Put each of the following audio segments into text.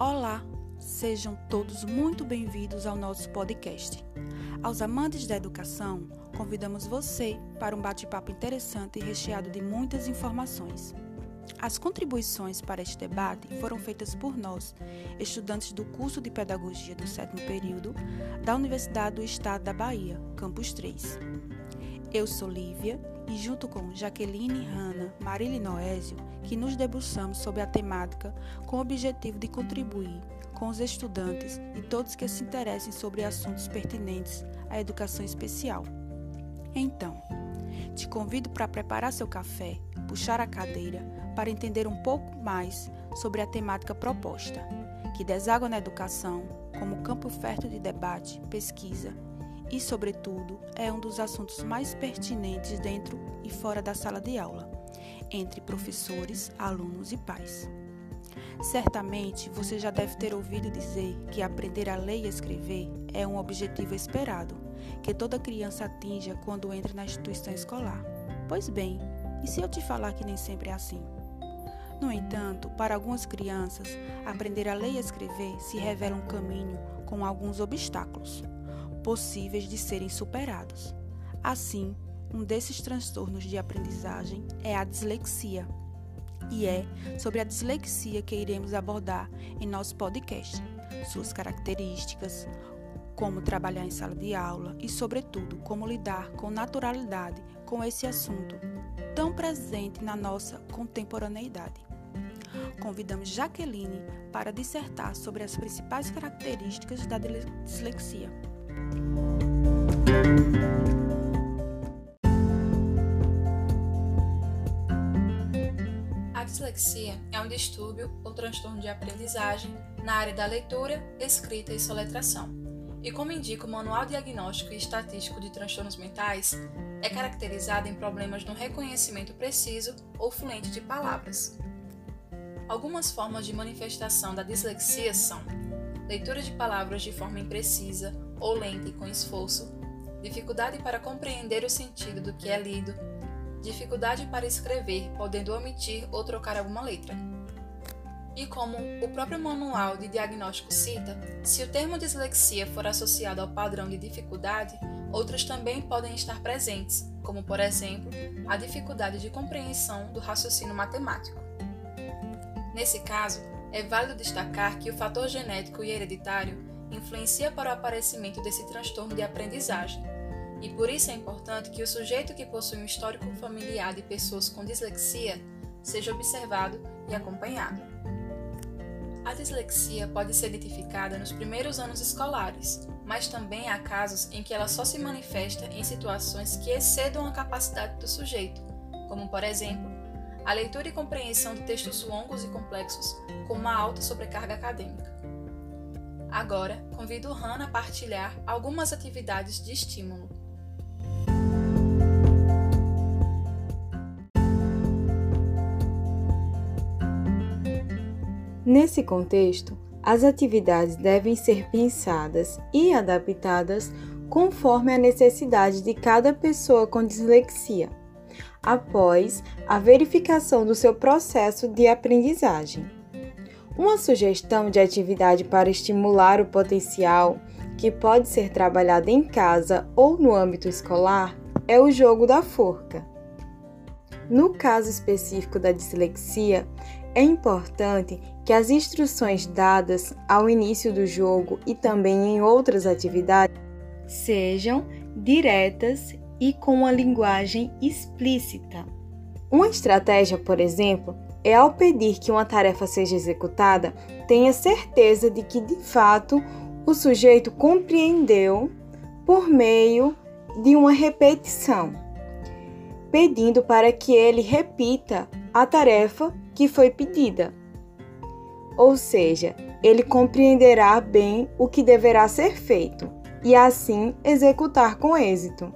Olá, sejam todos muito bem-vindos ao nosso podcast. Aos amantes da educação, convidamos você para um bate-papo interessante e recheado de muitas informações. As contribuições para este debate foram feitas por nós, estudantes do curso de Pedagogia do sétimo período da Universidade do Estado da Bahia, Campus 3. Eu sou Lívia e, junto com Jaqueline, Hanna, Marília Noésio, que nos debruçamos sobre a temática com o objetivo de contribuir com os estudantes e todos que se interessem sobre assuntos pertinentes à educação especial. Então, te convido para preparar seu café, puxar a cadeira para entender um pouco mais sobre a temática proposta, que deságua na educação como campo fértil de debate, pesquisa e, sobretudo, é um dos assuntos mais pertinentes dentro e fora da sala de aula, entre professores, alunos e pais. Certamente você já deve ter ouvido dizer que aprender a ler e escrever é um objetivo esperado, que toda criança atinja quando entra na instituição escolar. Pois bem, e se eu te falar que nem sempre é assim? No entanto, para algumas crianças, aprender a ler e escrever se revela um caminho com alguns obstáculos possíveis de serem superados. Assim, um desses transtornos de aprendizagem é a dislexia. E é sobre a dislexia que iremos abordar em nosso podcast, suas características, como trabalhar em sala de aula e, sobretudo, como lidar com naturalidade com esse assunto tão presente na nossa contemporaneidade. Convidamos Jaqueline para dissertar sobre as principais características da dislexia. A dislexia é um distúrbio ou transtorno de aprendizagem na área da leitura, escrita e soletração. E como indica o Manual Diagnóstico e Estatístico de Transtornos Mentais, é caracterizada em problemas no reconhecimento preciso ou fluente de palavras. Algumas formas de manifestação da dislexia são leitura de palavras de forma imprecisa ou lenta e com esforço, dificuldade para compreender o sentido do que é lido, dificuldade para escrever, podendo omitir ou trocar alguma letra. E como o próprio manual de diagnóstico cita, se o termo dislexia for associado ao padrão de dificuldade, outros também podem estar presentes, como por exemplo, a dificuldade de compreensão do raciocínio matemático. Nesse caso, é válido destacar que o fator genético e hereditário influencia para o aparecimento desse transtorno de aprendizagem, e por isso é importante que o sujeito que possui um histórico familiar de pessoas com dislexia seja observado e acompanhado. A dislexia pode ser identificada nos primeiros anos escolares, mas também há casos em que ela só se manifesta em situações que excedam a capacidade do sujeito, como, por exemplo, a leitura e compreensão de textos longos e complexos com uma alta sobrecarga acadêmica. Agora, convido Hannah a partilhar algumas atividades de estímulo. Nesse contexto, as atividades devem ser pensadas e adaptadas conforme a necessidade de cada pessoa com dislexia, após a verificação do seu processo de aprendizagem. Uma sugestão de atividade para estimular o potencial, que pode ser trabalhada em casa ou no âmbito escolar, é o jogo da forca. No caso específico da dislexia, é importante que as instruções dadas ao início do jogo e também em outras atividades sejam diretas e com uma linguagem explícita. Uma estratégia, por exemplo, é ao pedir que uma tarefa seja executada, tenha certeza de que de fato o sujeito compreendeu por meio de uma repetição, pedindo para que ele repita a tarefa que foi pedida. Ou seja, ele compreenderá bem o que deverá ser feito e assim executar com êxito.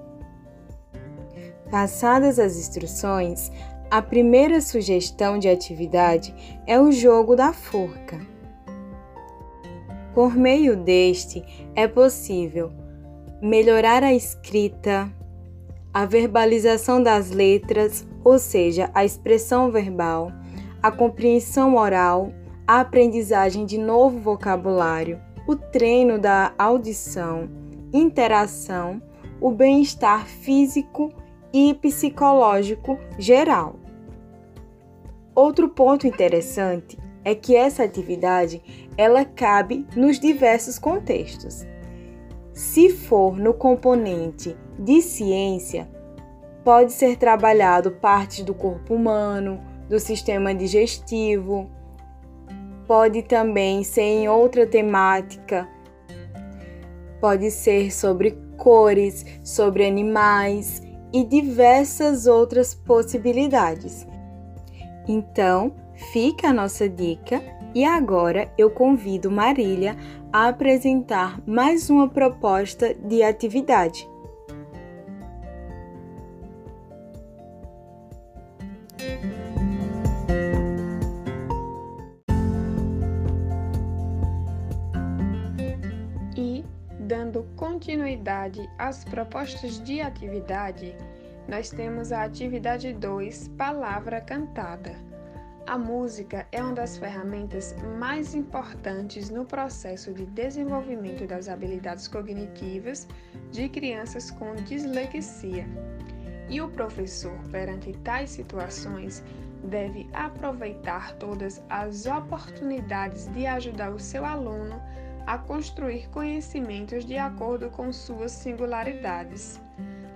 Passadas as instruções, a primeira sugestão de atividade é o jogo da forca. Por meio deste, é possível melhorar a escrita, a verbalização das letras, ou seja, a expressão verbal, a compreensão oral, a aprendizagem de novo vocabulário, o treino da audição, interação, o bem-estar físico e psicológico geral. Outro ponto interessante é que essa atividade ela cabe nos diversos contextos. Se for no componente de ciência, pode ser trabalhado partes do corpo humano, do sistema digestivo, pode também ser em outra temática, pode ser sobre cores, sobre animais e diversas outras possibilidades. Então, fica a nossa dica e agora eu convido Marília a apresentar mais uma proposta de atividade. E, dando continuidade às propostas de atividade, nós temos a atividade 2, Palavra Cantada. A música é uma das ferramentas mais importantes no processo de desenvolvimento das habilidades cognitivas de crianças com dislexia. E o professor, perante tais situações, deve aproveitar todas as oportunidades de ajudar o seu aluno a construir conhecimentos de acordo com suas singularidades.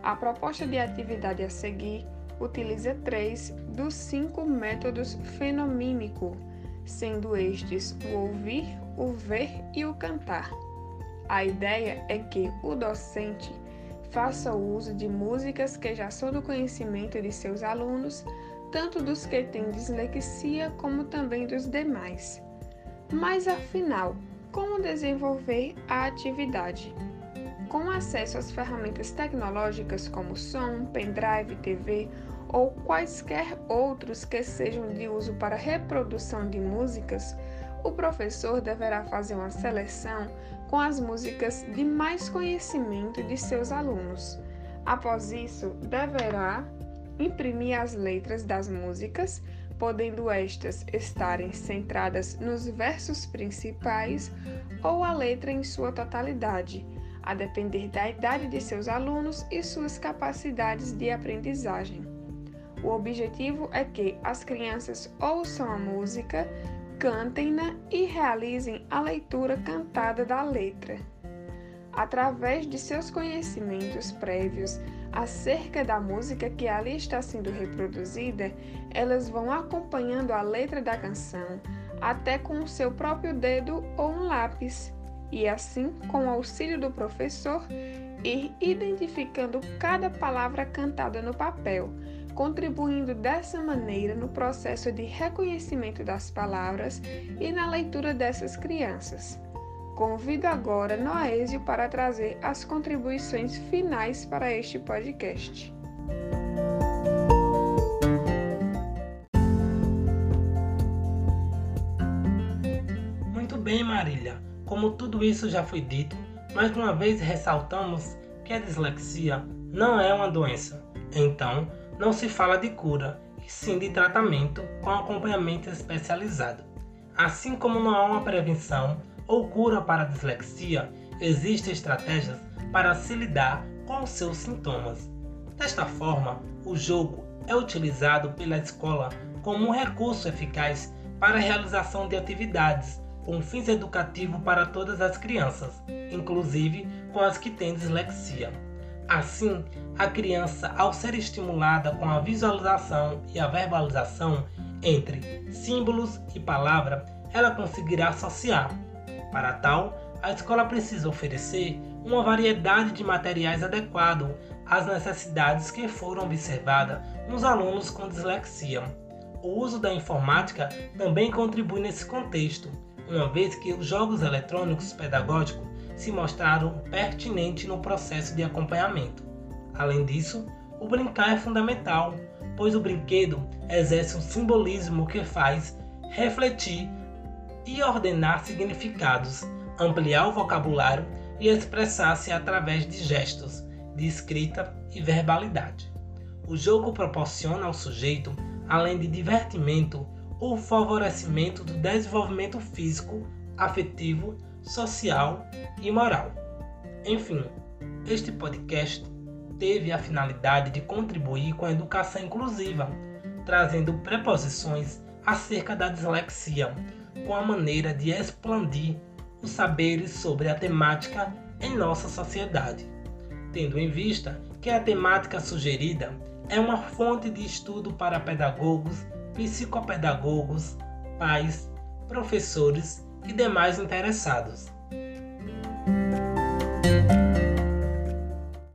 A proposta de atividade a seguir utiliza três dos cinco métodos fenomímico, sendo estes o ouvir, o ver e o cantar. A ideia é que o docente faça uso de músicas que já são do conhecimento de seus alunos, tanto dos que têm dislexia como também dos demais. Mas afinal, como desenvolver a atividade? Com acesso às ferramentas tecnológicas como som, pendrive, TV ou quaisquer outros que sejam de uso para reprodução de músicas, o professor deverá fazer uma seleção com as músicas de mais conhecimento de seus alunos. Após isso, deverá imprimir as letras das músicas, podendo estas estarem centradas nos versos principais ou a letra em sua totalidade, a depender da idade de seus alunos e suas capacidades de aprendizagem. O objetivo é que as crianças ouçam a música, cantem-na e realizem a leitura cantada da letra. Através de seus conhecimentos prévios acerca da música que ali está sendo reproduzida, elas vão acompanhando a letra da canção, até com o seu próprio dedo ou um lápis, e assim, com o auxílio do professor, ir identificando cada palavra cantada no papel contribuindo dessa maneira no processo de reconhecimento das palavras e na leitura dessas crianças. Convido agora Noésio para trazer as contribuições finais para este podcast. Muito bem, Marília. Como tudo isso já foi dito, mais uma vez ressaltamos que a dislexia não é uma doença. Então, não se fala de cura, e sim de tratamento com acompanhamento especializado. Assim como não há uma prevenção ou cura para a dislexia, existem estratégias para se lidar com os seus sintomas. Desta forma, o jogo é utilizado pela escola como um recurso eficaz para a realização de atividades com fins educativos para todas as crianças, inclusive com as que têm dislexia. Assim, a criança, ao ser estimulada com a visualização e a verbalização entre símbolos e palavra, ela conseguirá associar. Para tal, a escola precisa oferecer uma variedade de materiais adequado às necessidades que foram observadas nos alunos com dislexia. O uso da informática também contribui nesse contexto, uma vez que os jogos eletrônicos pedagógicos se mostraram pertinentes no processo de acompanhamento. Além disso, o brincar é fundamental, pois o brinquedo exerce um simbolismo que faz refletir e ordenar significados, ampliar o vocabulário e expressar-se através de gestos, de escrita e verbalidade. O jogo proporciona ao sujeito, além de divertimento, o favorecimento do desenvolvimento físico, afetivo, social e moral. Enfim, este podcast teve a finalidade de contribuir com a educação inclusiva, trazendo preposições acerca da dislexia, com a maneira de expandir os saberes sobre a temática em nossa sociedade, tendo em vista que a temática sugerida é uma fonte de estudo para pedagogos, psicopedagogos, pais, professores e demais interessados.